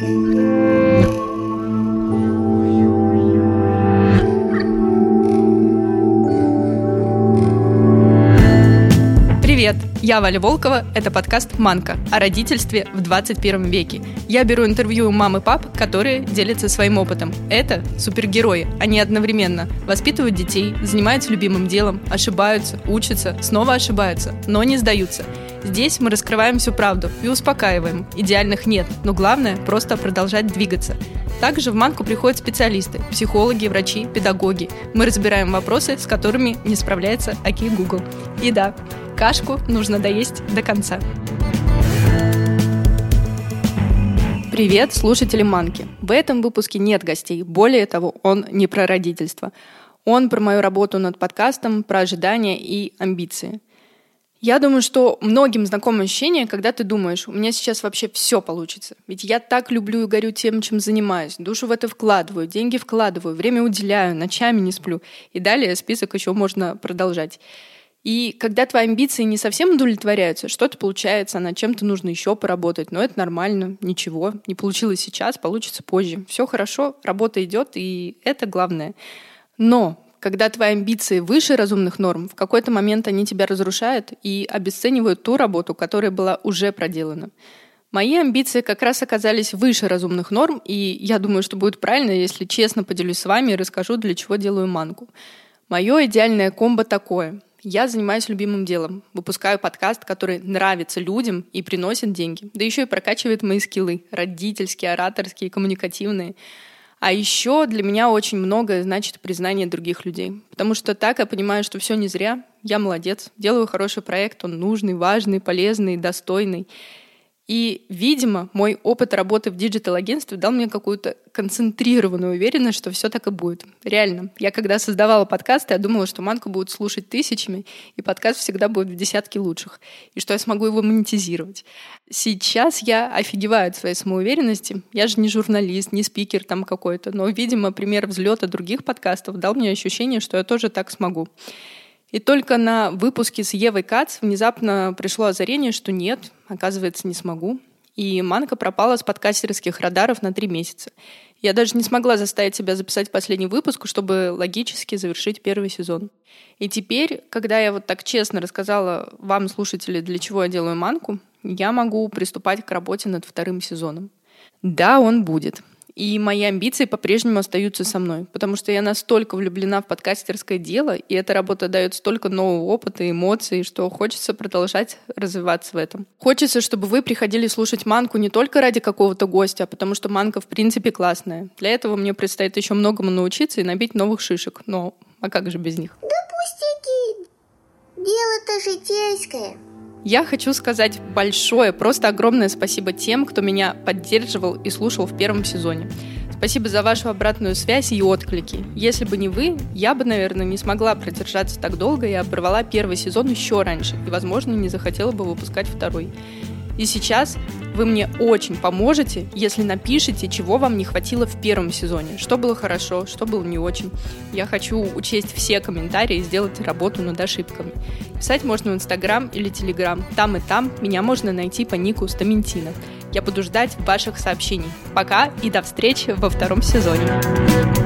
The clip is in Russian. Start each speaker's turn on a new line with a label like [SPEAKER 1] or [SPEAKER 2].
[SPEAKER 1] 嗯。Привет! Я Валя Волкова, это подкаст «Манка» о родительстве в 21 веке. Я беру интервью у мам и пап, которые делятся своим опытом. Это супергерои, они одновременно воспитывают детей, занимаются любимым делом, ошибаются, учатся, снова ошибаются, но не сдаются. Здесь мы раскрываем всю правду и успокаиваем. Идеальных нет, но главное – просто продолжать двигаться. Также в Манку приходят специалисты – психологи, врачи, педагоги. Мы разбираем вопросы, с которыми не справляется Аки Google. И да, Кашку нужно доесть до конца. Привет, слушатели Манки. В этом выпуске нет гостей. Более того, он не про родительство. Он про мою работу над подкастом, про ожидания и амбиции. Я думаю, что многим знакомо ощущение, когда ты думаешь, у меня сейчас вообще все получится. Ведь я так люблю и горю тем, чем занимаюсь. Душу в это вкладываю, деньги вкладываю, время уделяю, ночами не сплю. И далее список еще можно продолжать. И когда твои амбиции не совсем удовлетворяются, что-то получается, над чем-то нужно еще поработать, но это нормально, ничего, не получилось сейчас, получится позже. Все хорошо, работа идет, и это главное. Но когда твои амбиции выше разумных норм, в какой-то момент они тебя разрушают и обесценивают ту работу, которая была уже проделана. Мои амбиции как раз оказались выше разумных норм, и я думаю, что будет правильно, если честно поделюсь с вами и расскажу, для чего делаю манку. Мое идеальное комбо такое. Я занимаюсь любимым делом. Выпускаю подкаст, который нравится людям и приносит деньги. Да еще и прокачивает мои скиллы. Родительские, ораторские, коммуникативные. А еще для меня очень многое значит признание других людей. Потому что так я понимаю, что все не зря. Я молодец. Делаю хороший проект. Он нужный, важный, полезный, достойный. И, видимо, мой опыт работы в digital-агентстве дал мне какую-то концентрированную уверенность, что все так и будет. Реально. Я когда создавала подкасты, я думала, что манку будут слушать тысячами, и подкаст всегда будет в десятке лучших, и что я смогу его монетизировать. Сейчас я офигеваю от своей самоуверенности. Я же не журналист, не спикер там какой-то, но, видимо, пример взлета других подкастов дал мне ощущение, что я тоже так смогу. И только на выпуске с Евой Кац внезапно пришло озарение, что нет, оказывается, не смогу. И Манка пропала с подкастерских радаров на три месяца. Я даже не смогла заставить себя записать последний выпуск, чтобы логически завершить первый сезон. И теперь, когда я вот так честно рассказала вам, слушатели, для чего я делаю манку, я могу приступать к работе над вторым сезоном. Да, он будет. И мои амбиции по-прежнему остаются со мной, потому что я настолько влюблена в подкастерское дело, и эта работа дает столько нового опыта и эмоций, что хочется продолжать развиваться в этом. Хочется, чтобы вы приходили слушать манку не только ради какого-то гостя, а потому что манка в принципе классная. Для этого мне предстоит еще многому научиться и набить новых шишек. Но а как же без них?
[SPEAKER 2] Да пустяки. Дело-то житейское.
[SPEAKER 1] Я хочу сказать большое, просто огромное спасибо тем, кто меня поддерживал и слушал в первом сезоне. Спасибо за вашу обратную связь и отклики. Если бы не вы, я бы, наверное, не смогла продержаться так долго и оборвала первый сезон еще раньше, и, возможно, не захотела бы выпускать второй. И сейчас вы мне очень поможете, если напишите, чего вам не хватило в первом сезоне, что было хорошо, что было не очень. Я хочу учесть все комментарии и сделать работу над ошибками. Писать можно в Инстаграм или Телеграм. Там и там меня можно найти по нику Стаментина. Я буду ждать ваших сообщений. Пока и до встречи во втором сезоне.